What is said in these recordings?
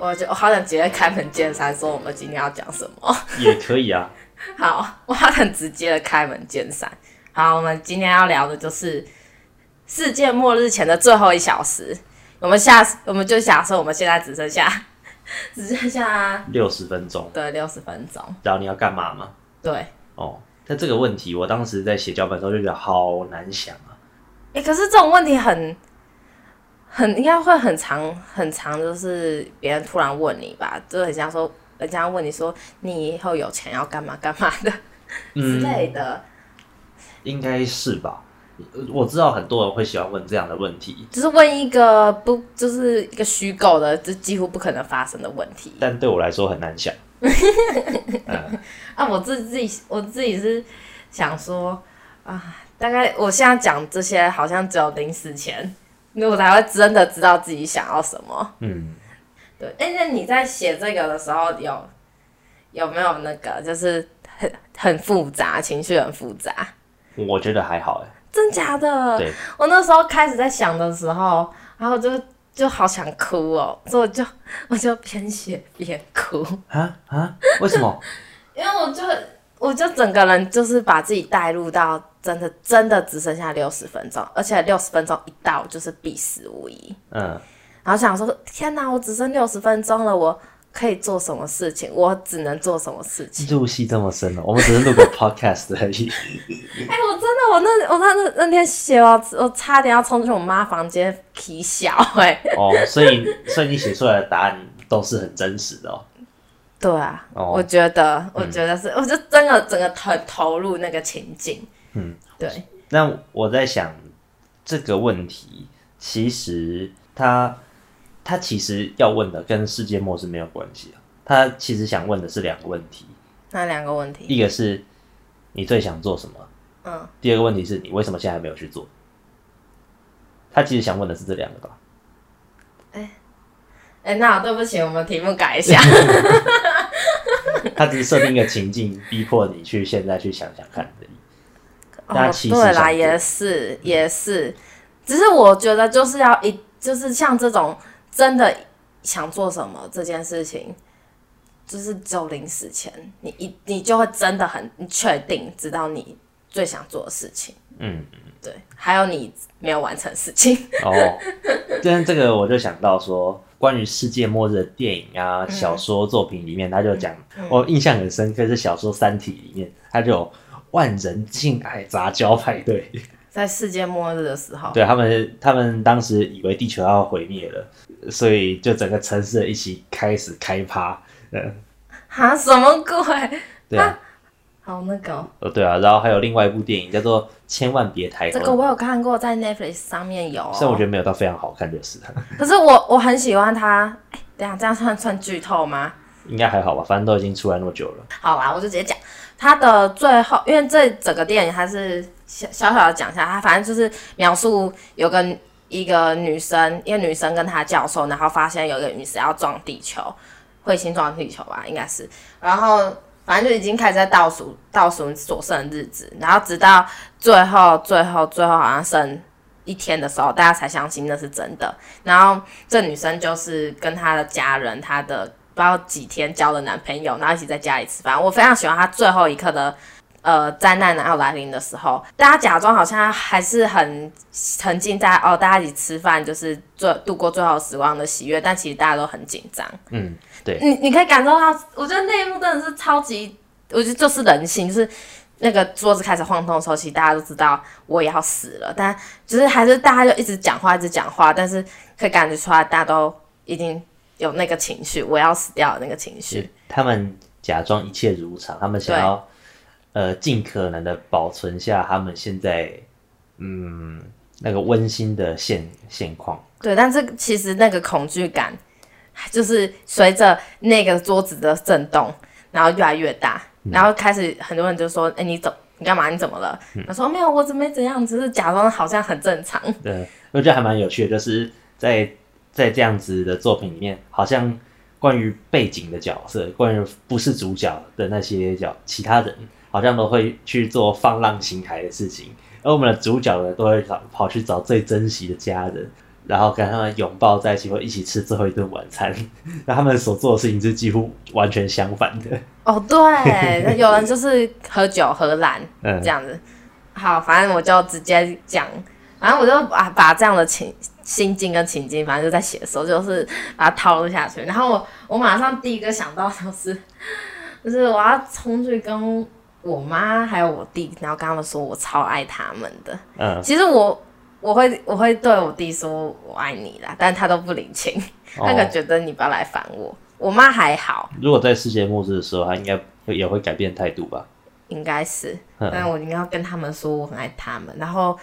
我就我好想直接开门见山说我们今天要讲什么。也可以啊。好，我好想直接的开门见山。好，我们今天要聊的就是世界末日前的最后一小时。我们下，我们就假设我们现在只剩下 只剩下六十分钟。对，六十分钟。然后你要干嘛吗？对。哦，但这个问题，我当时在写脚本的时候就觉得好难想啊。哎、欸，可是这种问题很。很应该会很长很长，就是别人突然问你吧，就很像说人家问你说你以后有钱要干嘛干嘛的、嗯、之类的，应该是吧？我知道很多人会喜欢问这样的问题，就是问一个不就是一个虚构的，就几乎不可能发生的问题。但对我来说很难想。嗯、啊，我自自己我自己是想说啊，大概我现在讲这些好像只有临死前。我才会真的知道自己想要什么。嗯，对。哎，那你在写这个的时候有，有有没有那个，就是很很复杂，情绪很复杂？我觉得还好，哎。真假的？对。我那时候开始在想的时候，然后就就好想哭哦，所以我就我就边写边哭。啊啊？为什么？因为我就我就整个人就是把自己带入到。真的真的只剩下六十分钟，而且六十分钟一到就是必死无疑。嗯，然后想说，天哪，我只剩六十分钟了，我可以做什么事情？我只能做什么事情？入戏这么深了，我们只是录个 podcast 而已。哎、欸，我真的，我那我那那那天写完，我差点要冲进我妈房间啼笑。哎，哦，所以所以你写出来的答案都是很真实的哦。对啊，哦、我觉得，我觉得是，嗯、我就真的整个投投入那个情境。嗯，对。那我在想这个问题，其实他他其实要问的跟世界末日没有关系啊。他其实想问的是两个问题。哪两个问题？一个是你最想做什么？嗯。第二个问题是你为什么现在还没有去做？他其实想问的是这两个吧？哎、欸，哎、欸，那对不起，我们题目改一下。他只是设定一个情境，逼迫你去现在去想想看而已。哦，对啦，也是也是，只是我觉得就是要一就是像这种真的想做什么这件事情，就是只有临死前，你一你就会真的很确定知道你最想做的事情。嗯嗯，对，还有你没有完成事情。哦，但这个我就想到说，关于世界末日的电影啊、小说作品里面，他就讲，我印象很深刻是小说《三体》里面，他就有。万人敬爱杂交派对，在世界末日的时候，对他们，他们当时以为地球要毁灭了，所以就整个城市一起开始开趴。嗯，哈，什么鬼？对啊，好那个。哦，对啊，然后还有另外一部电影叫做《千万别抬头这个我有看过，在 Netflix 上面有，虽然我觉得没有到非常好看，就是。可是我我很喜欢它。哎，等下这样算算剧透吗？应该还好吧，反正都已经出来那么久了。好啦，我就直接讲。他的最后，因为这整个电影还是小小小的讲一下，他反正就是描述有个一个女生，一个女生跟她教授，然后发现有一个陨石要撞地球，彗星撞地球吧，应该是，然后反正就已经开始在倒数倒数所剩的日子，然后直到最后最后最后好像剩一天的时候，大家才相信那是真的。然后这女生就是跟她的家人，她的。不知道几天交的男朋友，然后一起在家里吃饭。我非常喜欢她最后一刻的，呃，灾难然后来临的时候，大家假装好像还是很沉浸在哦，大家一起吃饭，就是最度过最后时光的喜悦，但其实大家都很紧张。嗯，对。你你可以感受到，我觉得那一幕真的是超级，我觉得就是人性，就是那个桌子开始晃动的时候，其实大家都知道我也要死了，但就是还是大家就一直讲话，一直讲话，但是可以感觉出来，大家都已经。有那个情绪，我要死掉的那个情绪。他们假装一切如常，他们想要呃尽可能的保存下他们现在嗯那个温馨的现现况。对，但是其实那个恐惧感就是随着那个桌子的震动，然后越来越大，嗯、然后开始很多人就说：“哎、欸，你怎你干嘛？你怎么了？”他、嗯、说：“没有，我怎么没怎样，只是假装好像很正常。”对，我觉得还蛮有趣的，就是在。在这样子的作品里面，好像关于背景的角色，关于不是主角的那些角其他人，好像都会去做放浪形骸的事情，而我们的主角呢，都会跑跑去找最珍惜的家人。然后跟他们拥抱在一起，或一起吃最后一顿晚餐。那他们所做的事情是几乎完全相反的。哦，对，有人就是喝酒喝烂，嗯，这样子。好，反正我就直接讲，反正我就把把这样的情心境跟情境，反正就在写的时候，就是把它套路下去。然后我我马上第一个想到就是，就是我要冲去跟我妈还有我弟，然后跟他们说我超爱他们的。嗯，其实我我会我会对我弟说我爱你啦，但他都不领情，哦、他可觉得你不要来烦我。我妈还好，如果在世界末日的时候，他应该会也会改变态度吧？应该是，但我应该要跟他们说我很爱他们。然后，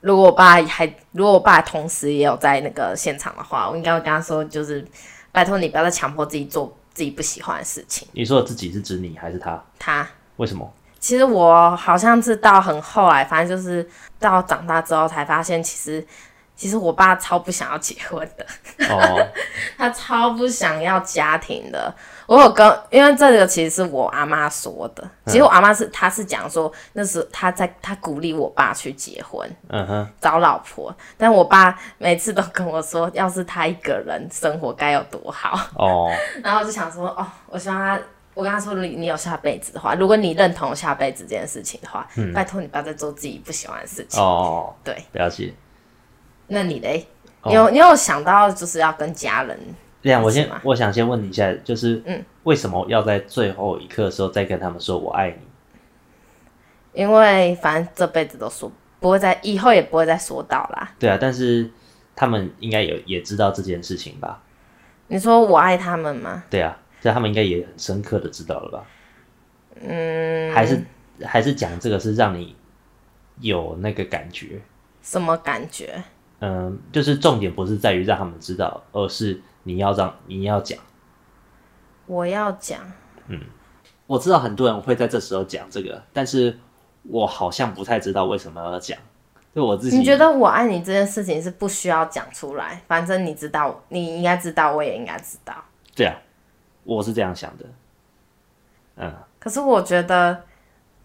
如果我爸还，如果我爸同时也有在那个现场的话，我应该会跟他说，就是拜托你不要再强迫自己做自己不喜欢的事情。你说的自己是指你还是他？他。为什么？其实我好像是到很后来，反正就是到长大之后才发现，其实。其实我爸超不想要结婚的，oh. 他超不想要家庭的。我有跟，因为这个其实是我阿妈说的。其实我阿妈是，她是讲说那时候他在她鼓励我爸去结婚，嗯哼，找老婆。但我爸每次都跟我说，要是他一个人生活该有多好哦。Oh. 然后我就想说，哦，我希望他，我跟他说，你你有下辈子的话，如果你认同下辈子这件事情的话，嗯、拜托你不要再做自己不喜欢的事情哦。Oh. 对，了解。那你嘞？你有、哦、你有想到就是要跟家人？这样，我先我想先问你一下，就是嗯，为什么要在最后一刻的时候再跟他们说我爱你？因为反正这辈子都说不会再，以后也不会再说到啦。对啊，但是他们应该有也知道这件事情吧？你说我爱他们吗？对啊，这他们应该也很深刻的知道了吧？嗯，还是还是讲这个是让你有那个感觉？什么感觉？嗯，就是重点不是在于让他们知道，而是你要让你要讲。我要讲。嗯，我知道很多人会在这时候讲这个，但是我好像不太知道为什么要讲。就我自己，你觉得我爱你这件事情是不需要讲出来，反正你知道，你应该知道，我也应该知道。对啊，我是这样想的。嗯。可是我觉得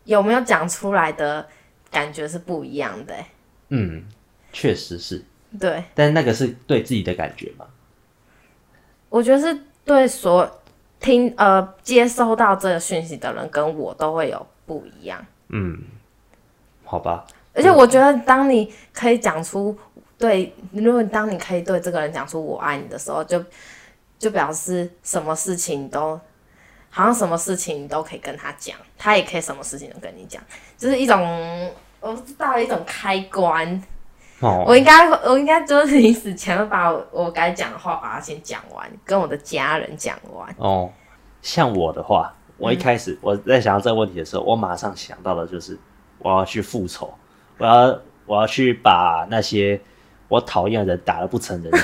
有没有讲出来的感觉是不一样的欸。嗯。确实是，对，但那个是对自己的感觉吗？我觉得是对所听呃接收到这个讯息的人跟我都会有不一样。嗯，好吧。而且我觉得，当你可以讲出对，如果当你可以对这个人讲出我爱你的时候，就就表示什么事情都好像什么事情你都可以跟他讲，他也可以什么事情都跟你讲，就是一种我不知道一种开关。Oh. 我应该，我应该就是临死前会把我我该讲的话把它先讲完，跟我的家人讲完。哦，oh. 像我的话，我一开始、嗯、我在想到这个问题的时候，我马上想到的就是我要去复仇，我要我要去把那些我讨厌的人打得不成人形，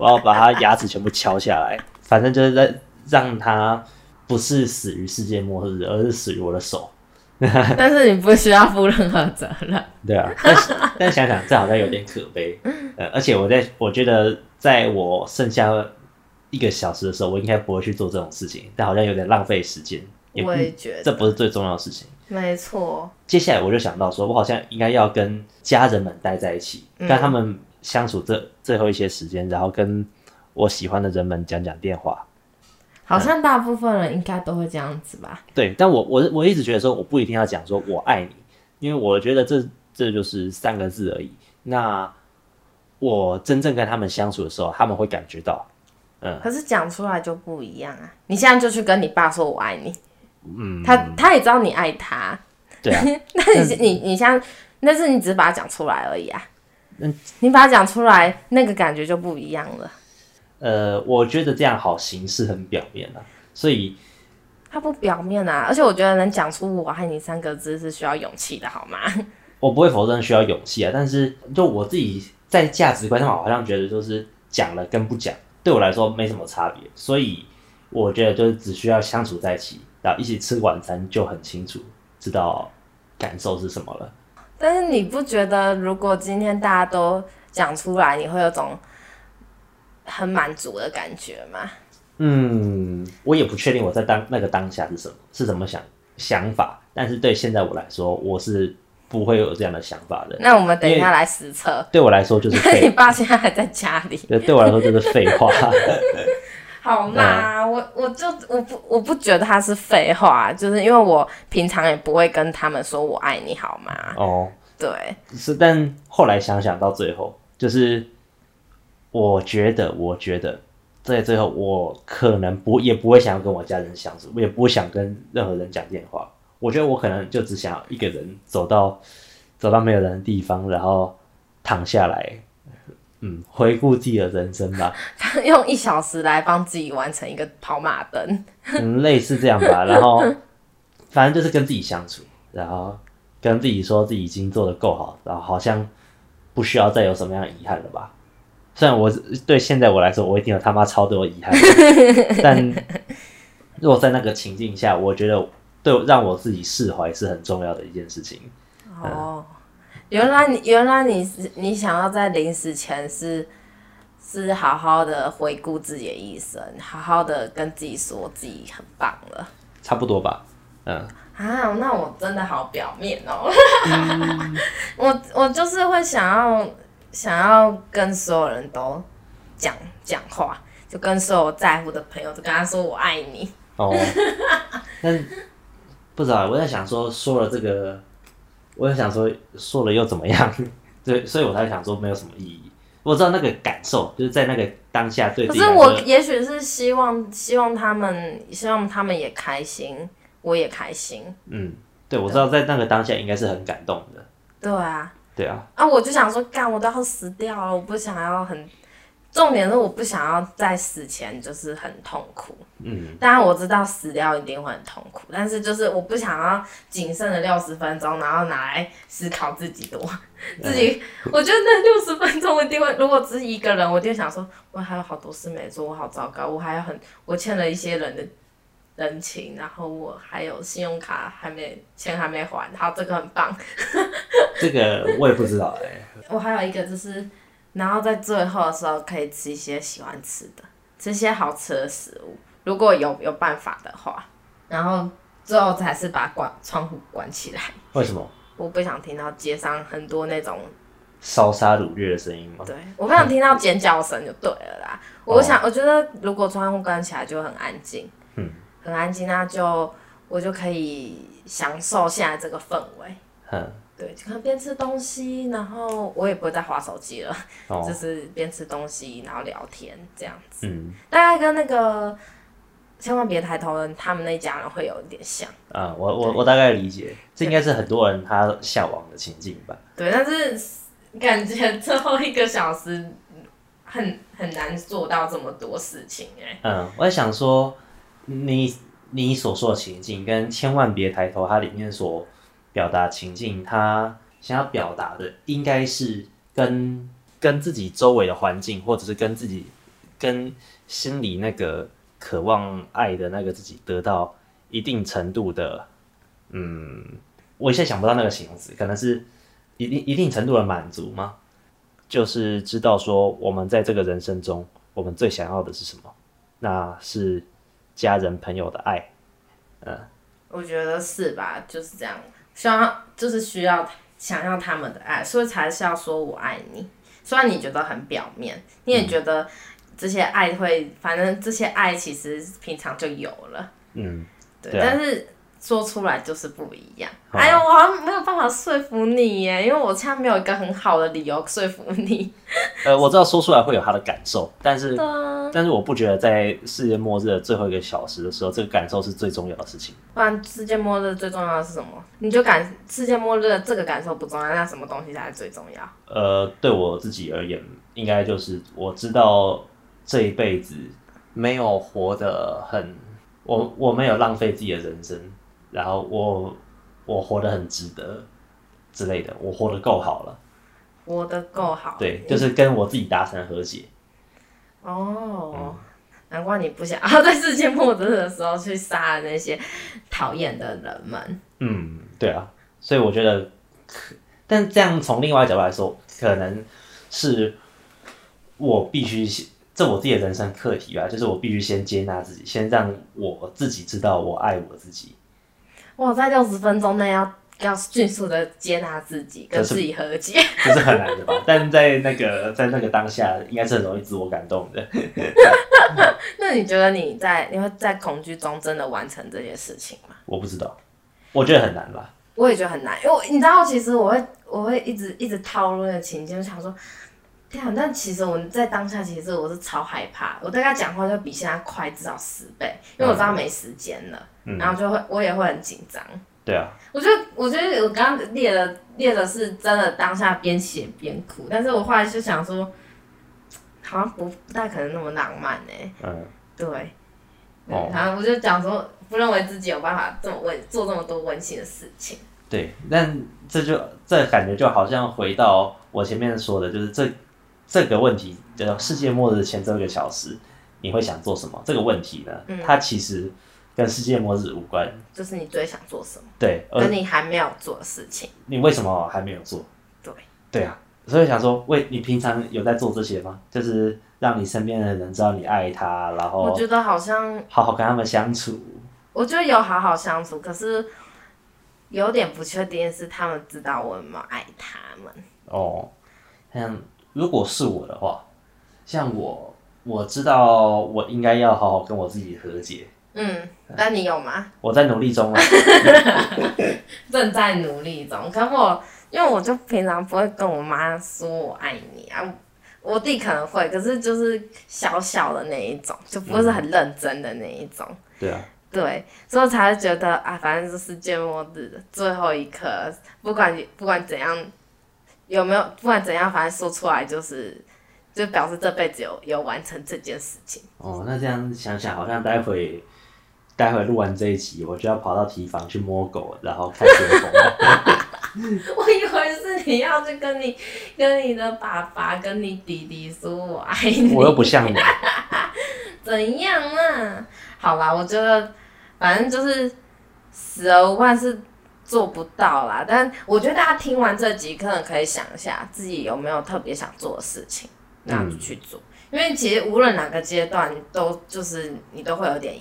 我要把他牙齿全部敲下来，反正就是在让他不是死于世界末日，而是死于我的手。但是你不需要负任何责任。对啊，但但想想这好像有点可悲。呃，而且我在我觉得，在我剩下一个小时的时候，我应该不会去做这种事情。但好像有点浪费时间。我也觉得，这不是最重要的事情。没错。接下来我就想到说，我好像应该要跟家人们待在一起，但他们相处这最后一些时间，然后跟我喜欢的人们讲讲电话。好像大部分人应该都会这样子吧？嗯、对，但我我我一直觉得说，我不一定要讲说我爱你，因为我觉得这这就是三个字而已。那我真正跟他们相处的时候，他们会感觉到，嗯。可是讲出来就不一样啊！你现在就去跟你爸说我爱你，嗯，他他也知道你爱他，对啊。那你是你你像，那是你只是把它讲出来而已啊。嗯，你把它讲出来，那个感觉就不一样了。呃，我觉得这样好形式很表面啊，所以他不表面啊，而且我觉得能讲出“我爱你”三个字是需要勇气的，好吗？我不会否认需要勇气啊，但是就我自己在价值观上，好像觉得就是讲了跟不讲，对我来说没什么差别，所以我觉得就是只需要相处在一起，然后一起吃晚餐就很清楚知道感受是什么了。但是你不觉得，如果今天大家都讲出来，你会有种？很满足的感觉吗？嗯，我也不确定我在当那个当下是什么是怎么想想法，但是对现在我来说，我是不会有这样的想法的。那我们等一下来实测。对我来说就是废。你爸现在还在家里。对，对我来说就是废话。好嘛，我我就我不我不觉得他是废话，就是因为我平常也不会跟他们说我爱你，好吗？哦，对，是，但后来想想到最后，就是我觉得，我觉得在最后，我可能不也不会想要跟我家人相处，我也不会想跟任何人讲电话。我觉得我可能就只想要一个人走到走到没有人的地方，然后躺下来。嗯，回顾自己的人生吧。他用一小时来帮自己完成一个跑马灯。嗯，类似这样吧。然后，反正就是跟自己相处，然后跟自己说自己已经做的够好，然后好像不需要再有什么样遗憾了吧。虽然我对现在我来说，我一定有他妈超多遗憾，但如果在那个情境下，我觉得对让我自己释怀是很重要的一件事情。哦。嗯原来你原来你是你想要在临死前是是好好的回顾自己的一生，好好的跟自己说自己很棒了，差不多吧，嗯。啊，那我真的好表面哦、我我就是会想要想要跟所有人都讲讲话，就跟所有在乎的朋友，就跟他说我爱你。哦，但不知道我在想说说了这个。我在想说，说了又怎么样？对，所以我才想说没有什么意义。我知道那个感受，就是在那个当下对。可是我也许是希望，希望他们，希望他们也开心，我也开心。嗯，对，我知道在那个当下应该是很感动的。对啊，对啊。啊，我就想说，干，我都要死掉了，我不想要很。重点是我不想要在死前就是很痛苦，嗯，当然我知道死掉一定会很痛苦，但是就是我不想要仅剩的六十分钟，然后拿来思考自己多自己，我觉得那六十分钟我一定会，如果只是一个人，我就想说，我还有好多事没做，我好糟糕，我还有很，我欠了一些人的人情，然后我还有信用卡还没钱还没还，好，这个很棒，这个我也不知道哎、欸，我还有一个就是。然后在最后的时候，可以吃一些喜欢吃的，吃些好吃的食物，如果有有办法的话。然后最后才是把关窗户关起来。为什么？我不想听到街上很多那种烧杀掳掠的声音吗？对，我不想听到尖叫声就对了啦。嗯、我想，我觉得如果窗户关起来就很安静，嗯，很安静，那就我就可以享受现在这个氛围，嗯。对，就可能边吃东西，然后我也不会再划手机了，哦、就是边吃东西，然后聊天这样子。嗯，大概跟那个千万别抬头的他们那家人会有一点像。啊，我我我大概理解，这应该是很多人他向往的情境吧。对，但是感觉最后一个小时很很难做到这么多事情哎。嗯，我在想说，你你所说的情境跟千万别抬头，它里面所。表达情境，他想要表达的应该是跟跟自己周围的环境，或者是跟自己跟心里那个渴望爱的那个自己得到一定程度的，嗯，我现在想不到那个形容词，可能是一定一定程度的满足吗？就是知道说我们在这个人生中，我们最想要的是什么？那是家人朋友的爱，嗯，我觉得是吧？就是这样。需要就是需要想要他们的爱，所以才是要说我爱你。虽然你觉得很表面，你也觉得这些爱会，反正这些爱其实平常就有了。嗯，对，但是。说出来就是不一样。哎呦，我好像没有办法说服你耶，因为我现在没有一个很好的理由 说服你。呃，我知道说出来会有他的感受，但是，但是我不觉得在世界末日的最后一个小时的时候，这个感受是最重要的事情。不然，世界末日最重要的是什么？你就感世界末日的这个感受不重要，那什么东西才是最重要？呃，对我自己而言，应该就是我知道这一辈子没有活得很，我我没有浪费自己的人生。然后我我活得很值得之类的，我活得够好了，活得够好，对，就是跟我自己达成和解。哦，嗯、难怪你不想要 在世界末日的时候去杀那些讨厌的人们。嗯，对啊，所以我觉得，但这样从另外一角度来说，可能是我必须。这我自己的人生课题吧，就是我必须先接纳自己，先让我自己知道我爱我自己。我在六十分钟内要要迅速的接纳自己，跟自己和解，这是很难的吧？但在那个在那个当下，应该是很容易自我感动的。那你觉得你在你会在恐惧中真的完成这些事情吗？我不知道，我觉得很难吧。我也觉得很难，因为你知道，其实我会我会一直一直套路那个情境，我想说，天啊！但其实我在当下，其实我是超害怕，我大概讲话就比现在快至少十倍，因为我知道没时间了，嗯、然后就会我也会很紧张。对啊，我觉得我觉得我刚刚列的列的是真的当下边写边哭，但是我后来就想说，好像不不太可能那么浪漫呢、欸。嗯，对，哦、然后我就讲说，不认为自己有办法这么温做这么多温馨的事情。对，但这就这感觉就好像回到我前面说的，就是这这个问题，叫世界末日前这个小时，你会想做什么？这个问题呢，嗯、它其实跟世界末日无关，就是你最想做什么？对，跟你还没有做的事情。你为什么还没有做？对，对啊，所以想说，为你平常有在做这些吗？就是让你身边的人知道你爱他，然后我觉得好像好好跟他们相处。我觉得有好好相处，可是。有点不确定是他们知道我有没有爱他们哦。像如果是我的话，像我我知道我应该要好好跟我自己和解。嗯，那你有吗？我在努力中啊，正在努力中。可我因为我就平常不会跟我妈说我爱你啊，我弟可能会，可是就是小小的那一种，就不是很认真的那一种。嗯、对啊。对，所以我才会觉得啊，反正是世界末日的最后一刻，不管不管怎样，有没有不管怎样，反正说出来就是，就表示这辈子有有完成这件事情。哦，那这样想想，好像待会待会录完这一集，我就要跑到提房去摸狗，然后看天空。我以为是你要去跟你跟你的爸爸跟你弟弟说我爱你，我又不像你，怎样啊？好啦，我觉得。反正就是死而无憾是做不到啦，但我觉得大家听完这集，可能可以想一下自己有没有特别想做的事情，那就去做。嗯、因为其实无论哪个阶段，都就是你都会有点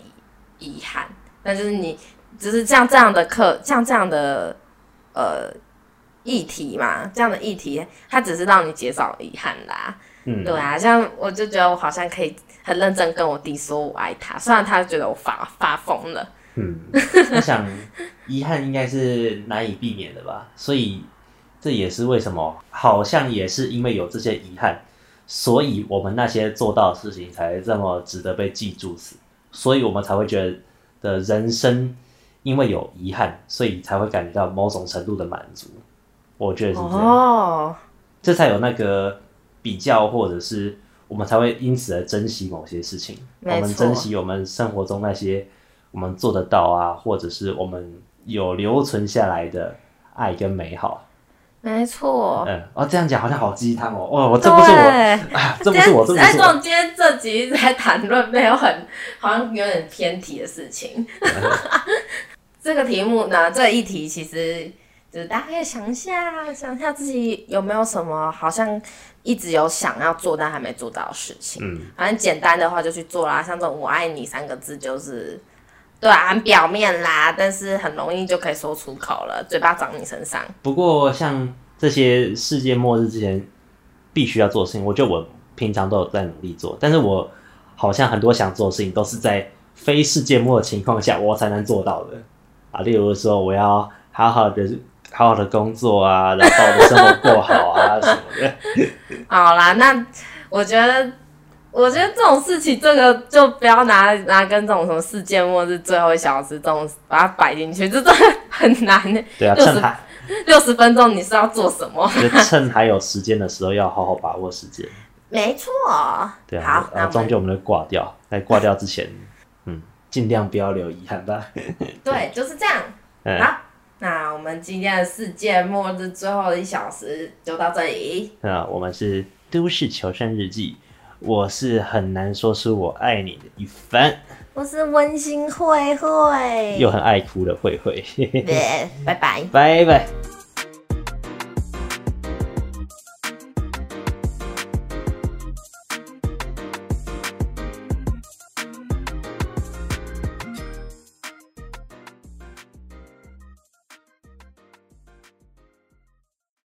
遗憾，但就是你就是像这样的课，像这样的呃议题嘛，这样的议题，它只是让你减少遗憾啦。嗯，对啊，像我就觉得我好像可以。很认真跟我弟说我爱他，虽然他觉得我发发疯了。嗯，我想遗憾应该是难以避免的吧，所以这也是为什么好像也是因为有这些遗憾，所以我们那些做到的事情才这么值得被记住，所以我们才会觉得人生因为有遗憾，所以才会感觉到某种程度的满足。我觉得是这样，哦，这才有那个比较或者是。我们才会因此而珍惜某些事情。我们珍惜我们生活中那些我们做得到啊，或者是我们有留存下来的爱跟美好。没错。嗯，哦，这样讲好像好鸡汤哦。哦，我这不是我，哎，这不是我，这不是我。今天这集在谈论没有很，好像有点偏题的事情。这个题目呢，这一题其实。就是大家可以想一下，想一下自己有没有什么好像一直有想要做但还没做到的事情。嗯，反正简单的话就去做啦，像这种“我爱你”三个字就是，对啊，很表面啦，但是很容易就可以说出口了，嘴巴长你身上。不过像这些世界末日之前必须要做的事情，我觉得我平常都有在努力做，但是我好像很多想做的事情都是在非世界末日的情况下我才能做到的啊，例如说我要好好的。好好的工作啊，然后把我的生活过好啊什么的。好啦，那我觉得，我觉得这种事情，这个就不要拿拿跟这种什么世界末日最后一小时这种把它摆进去，这真的很难呢。对啊，趁还六十分钟，你是要做什么？趁还有时间的时候，要好好把握时间。没错。对啊，好，然后终究我们就挂掉，在挂掉之前，嗯，尽量不要留遗憾吧。对，就是这样。嗯。好。那我们今天的世界末日最后一小时就到这里。那我们是都市求生日记，我是很难说出我爱你的一番，我是温馨慧慧，又很爱哭的慧慧。对，拜拜，拜拜。